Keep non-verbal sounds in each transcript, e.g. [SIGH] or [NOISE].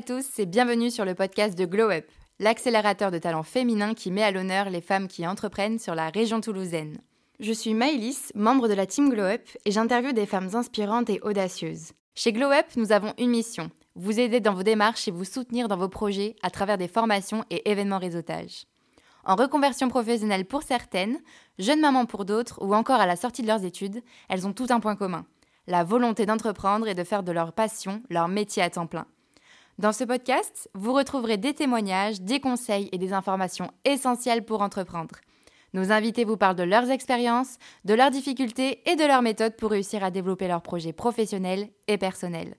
À tous et bienvenue sur le podcast de Glow Up, l'accélérateur de talents féminins qui met à l'honneur les femmes qui entreprennent sur la région toulousaine. Je suis Maëlys, membre de la team Glow Up et j'interviewe des femmes inspirantes et audacieuses. Chez Glow Up, nous avons une mission vous aider dans vos démarches et vous soutenir dans vos projets à travers des formations et événements réseautage. En reconversion professionnelle pour certaines, jeunes mamans pour d'autres ou encore à la sortie de leurs études, elles ont tout un point commun la volonté d'entreprendre et de faire de leur passion leur métier à temps plein. Dans ce podcast, vous retrouverez des témoignages, des conseils et des informations essentielles pour entreprendre. Nos invités vous parlent de leurs expériences, de leurs difficultés et de leurs méthodes pour réussir à développer leurs projets professionnels et personnels.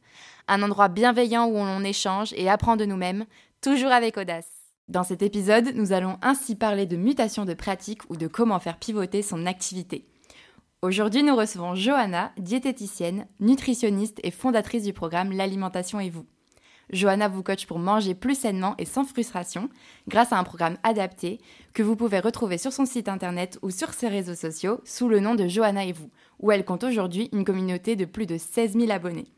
Un endroit bienveillant où on échange et apprend de nous-mêmes, toujours avec audace. Dans cet épisode, nous allons ainsi parler de mutation de pratique ou de comment faire pivoter son activité. Aujourd'hui, nous recevons Johanna, diététicienne, nutritionniste et fondatrice du programme L'alimentation et vous. Johanna vous coach pour manger plus sainement et sans frustration grâce à un programme adapté que vous pouvez retrouver sur son site internet ou sur ses réseaux sociaux sous le nom de Johanna et vous, où elle compte aujourd'hui une communauté de plus de 16 000 abonnés.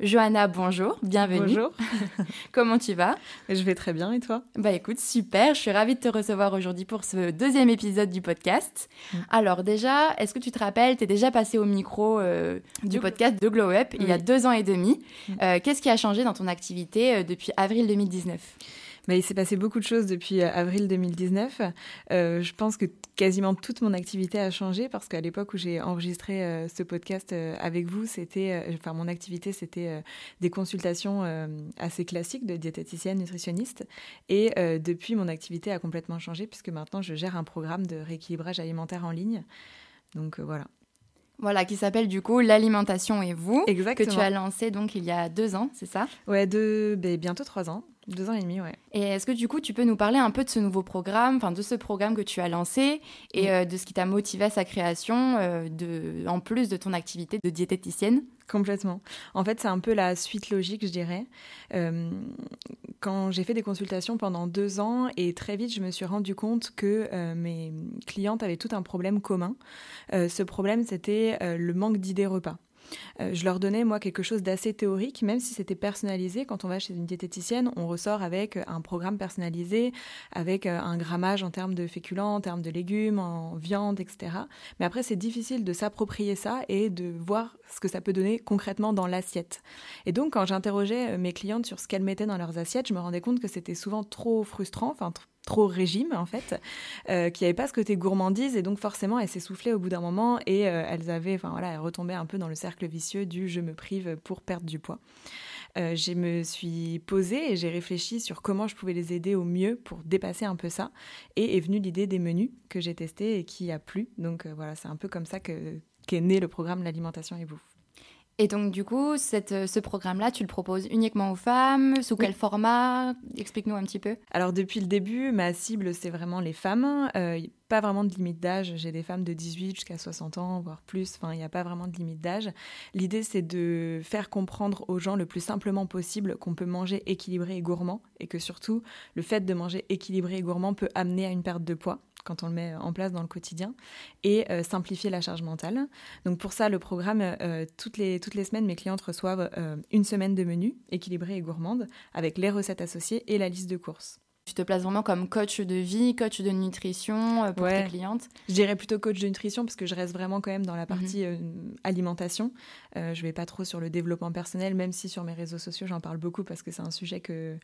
Johanna, bonjour, bienvenue. Bonjour. [LAUGHS] Comment tu vas? Je vais très bien et toi? Bah écoute, super, je suis ravie de te recevoir aujourd'hui pour ce deuxième épisode du podcast. Mm. Alors déjà, est-ce que tu te rappelles, tu es déjà passé au micro euh, du podcast de Glow Up il y a deux ans et demi. Mm. Euh, qu'est-ce qui a changé dans ton activité euh, depuis avril 2019 bah, il s'est passé beaucoup de choses depuis euh, avril 2019. Euh, je pense que quasiment toute mon activité a changé parce qu'à l'époque où j'ai enregistré euh, ce podcast avec vous, c'était, enfin, mon activité, c'était des consultations assez classiques de diététicienne, nutritionniste. Et depuis, mon activité a complètement changé puisque maintenant, je gère un programme de rééquilibrage alimentaire en ligne. Donc voilà. Voilà, qui s'appelle du coup L'alimentation et vous, Exactement. que tu as lancé donc il y a deux ans, c'est ça? Ouais, de, ben, bientôt trois ans. Deux ans et demi, ouais. Et est-ce que du coup, tu peux nous parler un peu de ce nouveau programme, enfin de ce programme que tu as lancé et euh, de ce qui t'a motivé à sa création, euh, de, en plus de ton activité de diététicienne? Complètement. En fait, c'est un peu la suite logique, je dirais. Euh, quand j'ai fait des consultations pendant deux ans et très vite, je me suis rendu compte que mes clientes avaient tout un problème commun. ce problème, c'était le manque d'idées repas. Euh, je leur donnais, moi, quelque chose d'assez théorique, même si c'était personnalisé. Quand on va chez une diététicienne, on ressort avec un programme personnalisé, avec euh, un grammage en termes de féculents, en termes de légumes, en viande, etc. Mais après, c'est difficile de s'approprier ça et de voir ce que ça peut donner concrètement dans l'assiette. Et donc, quand j'interrogeais euh, mes clientes sur ce qu'elles mettaient dans leurs assiettes, je me rendais compte que c'était souvent trop frustrant, enfin trop régime en fait, euh, qui n'avait pas ce côté gourmandise et donc forcément elles s'essoufflaient au bout d'un moment et euh, elles avaient, enfin voilà, elles retombaient un peu dans le cercle vicieux du je me prive pour perdre du poids. Euh, je me suis posée et j'ai réfléchi sur comment je pouvais les aider au mieux pour dépasser un peu ça. Et est venue l'idée des menus que j'ai testés et qui a plu. Donc voilà, c'est un peu comme ça qu'est né le programme L'alimentation et vous. Et donc, du coup, cette, ce programme-là, tu le proposes uniquement aux femmes? Sous quel format? Explique-nous un petit peu. Alors, depuis le début, ma cible, c'est vraiment les femmes. Euh, pas vraiment de limite d'âge. J'ai des femmes de 18 jusqu'à 60 ans, voire plus. Enfin, il n'y a pas vraiment de limite d'âge. L'idée, c'est de faire comprendre aux gens le plus simplement possible qu'on peut manger équilibré et gourmand et que surtout, le fait de manger équilibré et gourmand peut amener à une perte de poids quand on le met en place dans le quotidien, et euh, simplifier la charge mentale. Donc pour ça, le programme, euh, toutes, les, toutes les semaines, mes clientes reçoivent euh, une semaine de menu équilibré et gourmande, avec les recettes associées et la liste de courses. Tu te places vraiment comme coach de vie, coach de nutrition pour tes clientes Je dirais plutôt coach de nutrition parce que je reste vraiment quand même dans la mhm. partie alimentation. je vais pas trop sur le développement personnel, même si sur mes réseaux sociaux j'en parle beaucoup parce que c'est un sujet que,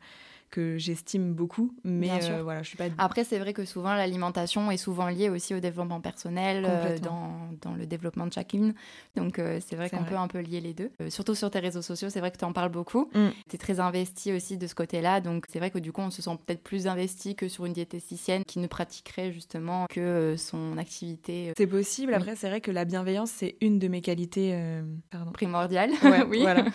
que j'estime beaucoup. Mais euh, voilà, je suis pas. Après, c'est vrai que souvent l'alimentation est souvent liée aussi au développement personnel, euh, dans, dans, le développement de chacune. Donc euh, c'est vrai qu'on peut un peu lier les deux. surtout sur tes réseaux sociaux, c'est vrai que tu en parles beaucoup. Mm. Tu es très investi aussi de ce côté-là. Donc c'est vrai que du coup, on se sent peut-être plus investi que sur une diététicienne qui ne pratiquerait justement que son activité. C'est possible. Après, c'est vrai que la bienveillance, c'est une de mes qualités primordiales. [LAUGHS] oui. Voilà.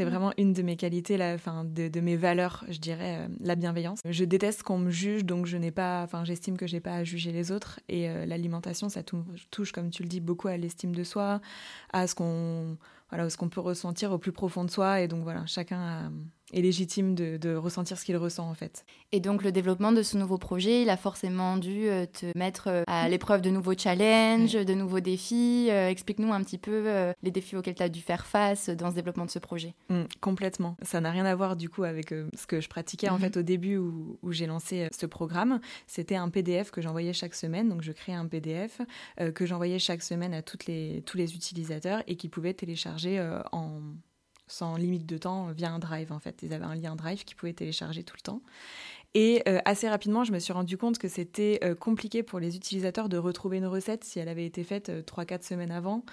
C'est vraiment une de mes qualités, la, fin, de, de, mes valeurs, je dirais, euh, la bienveillance. Je déteste qu'on me juge, donc je n'ai pas, enfin, j'estime que j'ai pas à juger les autres. Et euh, l'alimentation, ça touche, comme tu le dis, beaucoup à l'estime de soi, à ce qu'on, voilà, ce qu'on peut ressentir au plus profond de soi. Et donc voilà, chacun a est légitime de, ressentir ce qu'il ressent en fait. Et donc le développement de ce nouveau projet, il a forcément dû euh, te mettre euh, à l'épreuve de nouveaux challenges, de nouveaux défis. Euh, explique-nous un petit peu les défis auxquels tu as dû faire face dans ce développement de ce projet. Mmh, complètement. Ça n'a rien à voir du coup avec ce que je pratiquais en mmh. fait au début où, j'ai lancé ce programme. C'était un PDF que j'envoyais chaque semaine. Donc je créais un PDF que j'envoyais chaque semaine à toutes les, tous les utilisateurs et qui pouvaient télécharger en sans limite de temps via un drive en fait. Ils avaient un lien drive qu'ils pouvaient télécharger tout le temps. Et euh, assez rapidement, je me suis rendu compte que c'était euh, compliqué pour les utilisateurs de retrouver une recette si elle avait été faite euh, 3-4 semaines avant.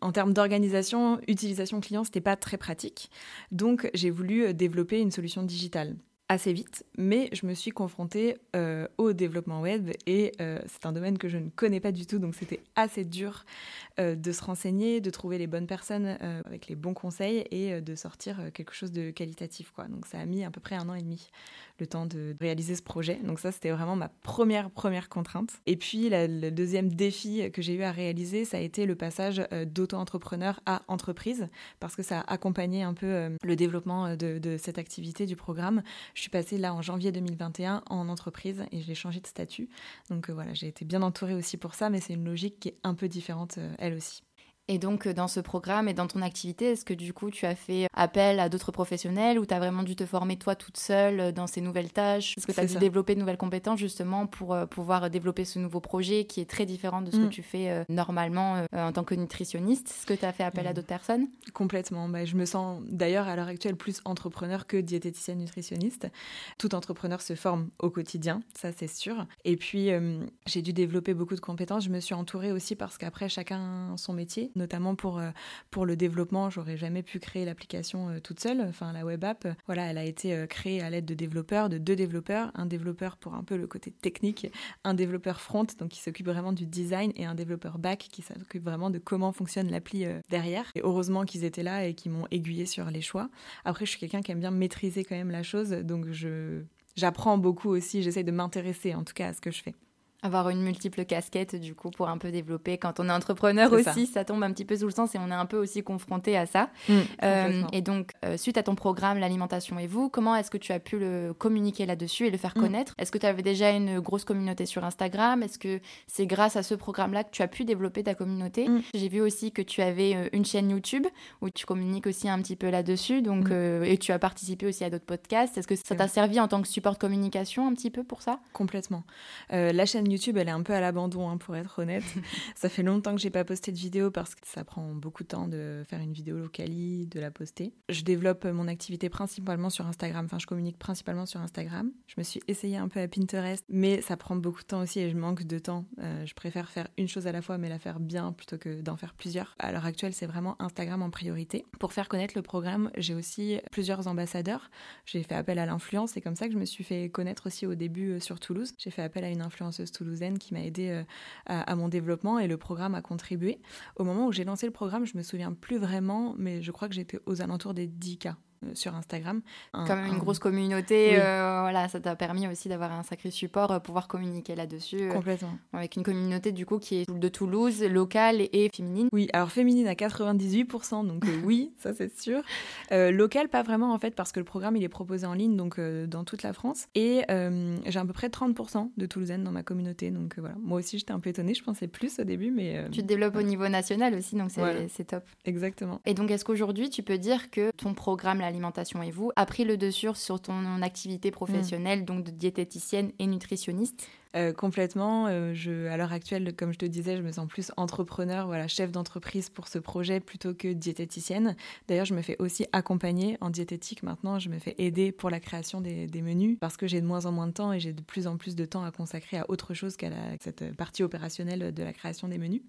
En termes d'organisation, utilisation client, c'était pas très pratique. Donc j'ai voulu développer une solution digitale assez vite, mais je me suis confrontée euh, au développement web et euh, c'est un domaine que je ne connais pas du tout, donc c'était assez dur euh, de se renseigner, de trouver les bonnes personnes avec les bons conseils et de sortir quelque chose de qualitatif. Quoi. Donc ça a mis à peu près un an et demi le temps de réaliser ce projet. Donc ça, c'était vraiment ma première, première contrainte. Et puis, le deuxième défi que j'ai eu à réaliser, ça a été le passage d'auto-entrepreneur à entreprise, parce que ça a accompagné un peu le développement de, cette activité du programme. Suis passée là en janvier 2021 en entreprise et j'ai changé de statut. Donc voilà, j'ai été bien entourée aussi pour ça, mais c'est une logique qui est un peu différente, elle aussi. Et donc, euh, dans ce programme et dans ton activité, est-ce que du coup, tu as fait appel à d'autres professionnels ou tu as vraiment dû te former toi toute seule euh, dans ces nouvelles tâches? Est-ce que tu as dû développer de nouvelles compétences justement pour euh, pouvoir développer ce nouveau projet qui est très différent de ce que mm. tu fais normalement en tant que nutritionniste? Est-ce que tu as fait appel à mm. d'autres personnes? Complètement. Bah, je me sens d'ailleurs à l'heure actuelle plus entrepreneur que diététicienne nutritionniste. Tout entrepreneur se forme au quotidien, ça c'est sûr. Et puis, j'ai dû développer beaucoup de compétences. Je me suis entourée aussi parce qu'après, chacun son métier notamment pour, euh, pour le développement. J'aurais jamais pu créer l'application euh, toute seule, enfin la web app. Voilà, elle a été euh, créée à l'aide de développeurs, de deux développeurs, un développeur pour un peu le côté technique, un développeur front, donc qui s'occupe vraiment du design, et un développeur back qui s'occupe vraiment de comment fonctionne l'appli derrière. Et heureusement qu'ils étaient là et qui m'ont aiguillé sur les choix. Après, je suis quelqu'un qui aime bien maîtriser quand même la chose, donc je j'apprends beaucoup aussi, j'essaie de m'intéresser en tout cas à ce que je fais. Avoir une multiple casquette, du coup, pour un peu développer. Quand on est entrepreneur aussi, ça. tombe un petit peu sous le sens et on est un peu aussi confronté à ça. Mm, euh, et donc, euh, suite à ton programme, l'alimentation et vous, comment est-ce que tu as pu le communiquer là-dessus et le faire mm. connaître? Est-ce que tu avais déjà une grosse communauté sur Instagram? Est-ce que c'est grâce à ce programme-là que tu as pu développer ta communauté? Mm. J'ai vu aussi que tu avais euh, une chaîne YouTube où tu communiques aussi un petit peu là-dessus. Donc, et tu as participé aussi à d'autres podcasts. Est-ce que ça t'a servi en tant que support de communication un petit peu pour ça? Complètement. la chaîne YouTube, elle est un peu à l'abandon, hein, pour être honnête. [LAUGHS] ça fait longtemps que j'ai pas posté de vidéo parce que ça prend beaucoup de temps de faire une vidéo locali, de la poster. Je développe mon activité principalement sur Instagram. Enfin, je communique principalement sur Instagram. Je me suis essayée un peu à Pinterest, mais ça prend beaucoup de temps aussi et je manque de temps. Euh, je préfère faire une chose à la fois, mais la faire bien plutôt que d'en faire plusieurs. À l'heure actuelle, c'est vraiment Instagram en priorité. Pour faire connaître le programme, j'ai aussi plusieurs ambassadeurs. J'ai fait appel à l'influence. C'est comme ça que je me suis fait connaître aussi au début euh, sur Toulouse. J'ai fait appel à une influenceuse qui m'a aidé euh, à, mon développement et le programme a contribué. Au moment où j'ai lancé le programme, je me souviens plus vraiment, mais je crois que j'étais aux alentours des 10 cas. Euh, sur Instagram. Comme une grosse communauté, euh, voilà, ça t'a permis aussi d'avoir un sacré support, euh, pouvoir communiquer là-dessus. Complètement. avec une communauté du coup qui est de Toulouse, locale et, féminine. Oui, alors féminine à 98%, donc oui, [LAUGHS] ça c'est sûr. locale, pas vraiment en fait, parce que le programme il est proposé en ligne, donc dans toute la France. Et j'ai à peu près 30% de Toulousaines dans ma communauté, donc voilà. Moi aussi j'étais un peu étonnée, je pensais plus au début, mais... Tu te développes au niveau national aussi, donc c'est top. Exactement. Et donc est-ce qu'aujourd'hui tu peux dire que ton programme, alimentation et vous a pris le dessus sur ton activité professionnelle, mm. donc de diététicienne et nutritionniste euh, complètement. Euh, je, à l'heure actuelle, comme je te disais, je me sens plus entrepreneur, voilà, chef d'entreprise pour ce projet plutôt que diététicienne. D'ailleurs, je me fais aussi accompagner en diététique maintenant. Je me fais aider pour la création des, menus parce que j'ai de moins en moins de temps et j'ai de plus en plus de temps à consacrer à autre chose qu'à cette partie opérationnelle de la création des menus.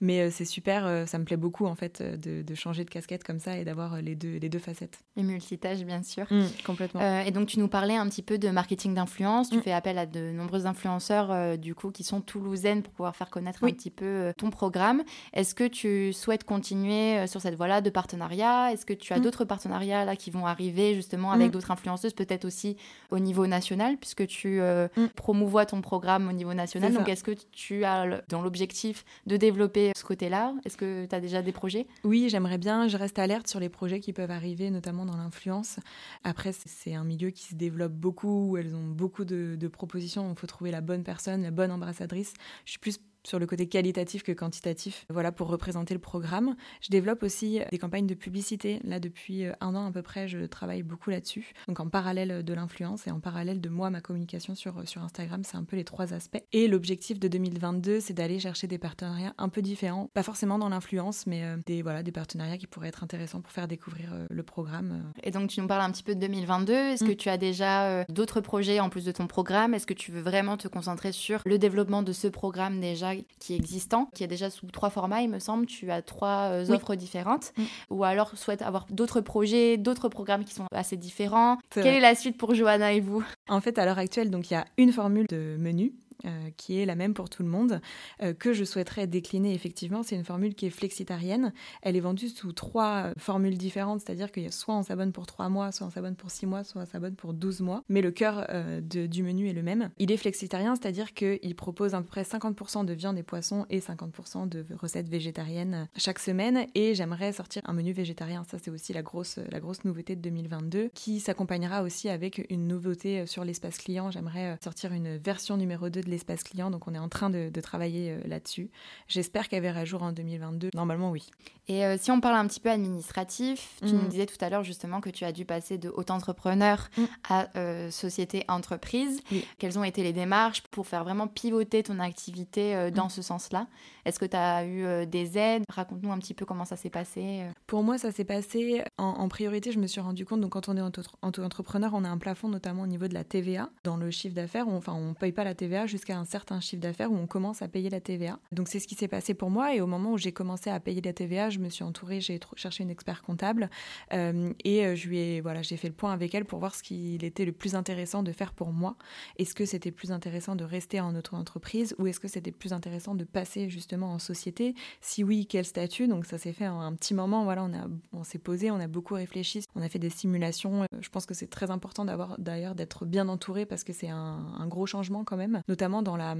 Mais euh, c'est super, ça me plaît beaucoup en fait de, changer de casquette comme ça et d'avoir les deux, les deux facettes. Et multitâches, bien sûr. Mmh, complètement. et donc, tu nous parlais un petit peu de marketing d'influence. Tu mmh. fais appel à de nombreuses influences influenceurs du coup qui sont toulousaines pour pouvoir faire connaître un petit peu ton programme. Est-ce que tu souhaites continuer sur cette voie-là de partenariat? Est-ce que tu as mm. d'autres partenariats là qui vont arriver justement avec mm. d'autres influenceuses, peut-être aussi au niveau national, puisque tu mm. promouvois ton programme au niveau national? Donc, est-ce que tu as dans l'objectif de développer ce côté-là? Est-ce que tu as déjà des projets? Oui, j'aimerais bien. Je reste alerte sur les projets qui peuvent arriver, notamment dans l'influence. Après, c'est un milieu qui se développe beaucoup, où elles ont beaucoup de, de propositions. Il faut trouver la bonne personne, la bonne ambassadrice. Je suis plus sur le côté qualitatif que quantitatif, voilà, pour représenter le programme. Je développe aussi des campagnes de publicité. Là, depuis euh, un an à peu près, je travaille beaucoup là-dessus. Donc en parallèle de l'influence et en parallèle de moi, ma communication sur, sur Instagram, c'est un peu les trois aspects. Et l'objectif de 2022, c'est d'aller chercher des partenariats un peu différents, pas forcément dans l'influence, mais euh, des, voilà, des partenariats qui pourraient être intéressants pour faire découvrir euh, le programme. Et donc tu nous parles un petit peu de 2022. Est-ce que mm. tu as déjà d'autres projets en plus de ton programme? Est-ce que tu veux vraiment te concentrer sur le développement de ce programme déjà qui est existant, qui est déjà sous trois formats, il me semble. Tu as trois euh, offres différentes. Mm. Ou alors souhaite avoir d'autres projets, d'autres programmes qui sont assez différents. Quelle est la suite pour Johanna et vous? En fait, à l'heure actuelle, donc il y a une formule de menu euh, qui est la même pour tout le monde, euh, que je souhaiterais décliner effectivement. C'est une formule qui est flexitarienne. Elle est vendue sous trois euh, formules différentes, c'est-à-dire que soit on s'abonne pour trois mois, soit on s'abonne pour six mois, soit on s'abonne pour 12 mois. Mais le cœur du menu est le même. Il est flexitarien, c'est-à-dire qu'il propose à peu près 50% de viande et poissons et 50% de recettes végétariennes chaque semaine. Et j'aimerais sortir un menu végétarien. Ça, c'est aussi la grosse, la grosse nouveauté de 2022, qui s'accompagnera aussi avec une nouveauté sur l'espace client. J'aimerais sortir une version numéro 2 de l'espace client, donc on est en train de, travailler euh, là-dessus. J'espère qu'elle verra jour en 2022. Normalement, oui. Et euh, si on parle un petit peu administratif, tu nous mm. disais tout à l'heure justement que tu as dû passer de haut entrepreneur mm. à euh, société entreprise. Quelles ont été les démarches pour faire vraiment pivoter ton activité dans mm. ce sens-là? Est-ce que tu as eu des aides? Raconte-nous un petit peu comment ça s'est passé. Pour moi, ça s'est passé en, priorité. Je me suis rendu compte, donc quand on est auto-entrepreneur, on a un plafond notamment au niveau de la TVA. Dans le chiffre d'affaires, enfin, on ne paye pas la TVA jusqu'à un certain chiffre d'affaires où on commence à payer la TVA. Donc c'est ce qui s'est passé pour moi et au moment où j'ai commencé à payer la TVA, je me suis entourée, j'ai cherché une expert comptable euh, et euh, je lui ai voilà, j'ai fait le point avec elle pour voir ce qu'il était le plus intéressant de faire pour moi. Est-ce que c'était plus intéressant de rester en auto-entreprise ou est-ce que c'était plus intéressant de passer justement en société? Si oui, quel statut? Donc ça s'est fait en un petit moment, voilà, on on s'est posé, on a beaucoup réfléchi, on a fait des simulations. Euh, je pense que c'est très important d'avoir d'ailleurs d'être bien entouré parce que c'est un, un gros changement quand même, notamment dans la,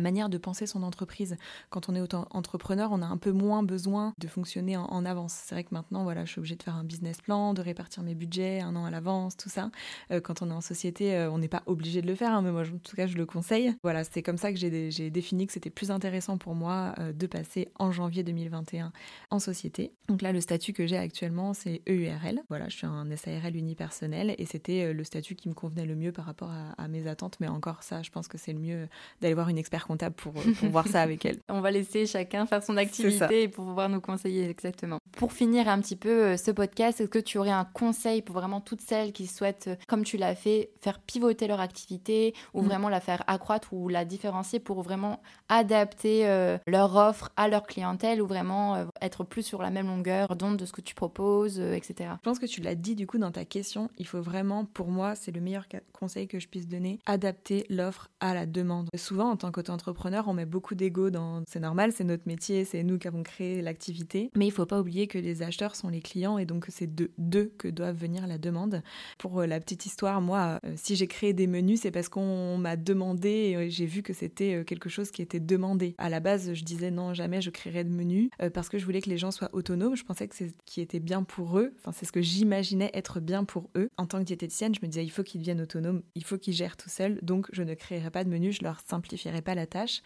manière de penser son entreprise. Quand on est entrepreneur, on a un peu moins besoin de fonctionner en, avance. C'est vrai que maintenant, voilà, je suis obligée de faire un business plan, de répartir mes budgets un an à l'avance, tout ça. Euh, quand on est en société, euh, on n'est pas obligé de le faire, hein, mais moi, en tout cas, je le conseille. Voilà, c'est comme ça que j'ai défini que c'était plus intéressant pour moi euh, de passer en janvier 2021 en société. Donc là, le statut que j'ai actuellement, c'est EURL. Voilà, je suis un SARL unipersonnel et c'était le statut qui me convenait le mieux par rapport à mes attentes. Mais encore ça, je pense que c'est le mieux d'aller voir une expert comptable pour, euh, pour voir ça avec elle. [LAUGHS] On va laisser chacun faire son activité pour pouvoir nous conseiller exactement. Pour finir un petit peu euh, ce podcast, est-ce que tu aurais un conseil pour vraiment toutes celles qui souhaitent, euh, comme tu l'as fait, faire pivoter leur activité ou mm. vraiment la faire accroître ou la différencier pour vraiment adapter leur offre à leur clientèle ou vraiment être plus sur la même longueur d'onde de ce que tu proposes, etc. Je pense que tu l'as dit du coup dans ta question, il faut vraiment, pour moi, c'est le meilleur conseil que je puisse donner, adapter l'offre à la demande souvent, en tant qu'auto-entrepreneur, on met beaucoup d'ego dans. C'est normal, c'est notre métier, c'est nous qui avons créé l'activité. Mais il faut pas oublier que les acheteurs sont les clients et donc c'est de d'eux que doivent venir la demande. Pour euh, la petite histoire, moi, euh, si j'ai créé des menus, c'est parce qu'on m'a demandé et j'ai vu que c'était euh, quelque chose qui était demandé. À la base, je disais non, jamais je créerais de menus parce que je voulais que les gens soient autonomes. Je pensais que c'est ce qui était bien pour eux. Enfin, c'est ce que j'imaginais être bien pour eux. En tant que diététicienne, je me disais il faut qu'ils deviennent autonomes, il faut qu'ils gèrent tout seuls. Donc, je ne créerai pas de menus, je leur simplifierai pas la tâche.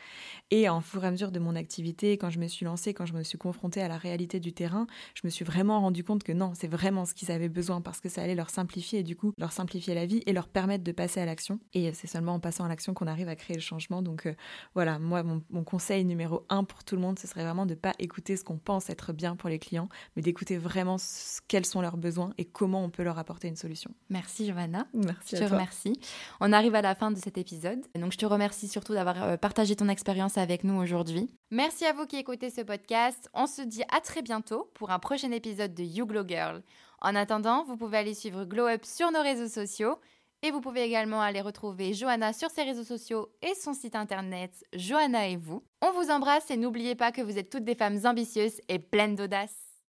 Et en fur et à mesure de mon activité, quand je me suis lancée, quand je me suis confrontée à la réalité du terrain, je me suis vraiment rendu compte que non, c'est vraiment ce qu'ils avaient besoin parce que ça allait leur simplifier et du coup leur simplifier la vie et leur permettre de passer à l'action. Et c'est seulement en passant à l'action qu'on arrive à créer le changement. Donc euh, voilà, moi, mon, conseil numéro un pour tout le monde, ce serait vraiment de ne pas écouter ce qu'on pense être bien pour les clients, mais d'écouter vraiment quels sont leurs besoins et comment on peut leur apporter une solution. Merci Giovanna. Merci. Je te remercie. On arrive à la fin de cet épisode. Donc je te remercie surtout d'avoir euh, partagé ton expérience avec nous aujourd'hui. Merci à vous qui écoutez ce podcast. On se dit à très bientôt pour un prochain épisode de You Glow Girl. En attendant, vous pouvez aller suivre Glow Up sur nos réseaux sociaux Et vous pouvez également aller retrouver Johanna sur ses réseaux sociaux et son site internet Johanna et vous. On vous embrasse et n'oubliez pas que vous êtes toutes des femmes ambitieuses et pleines d'audace.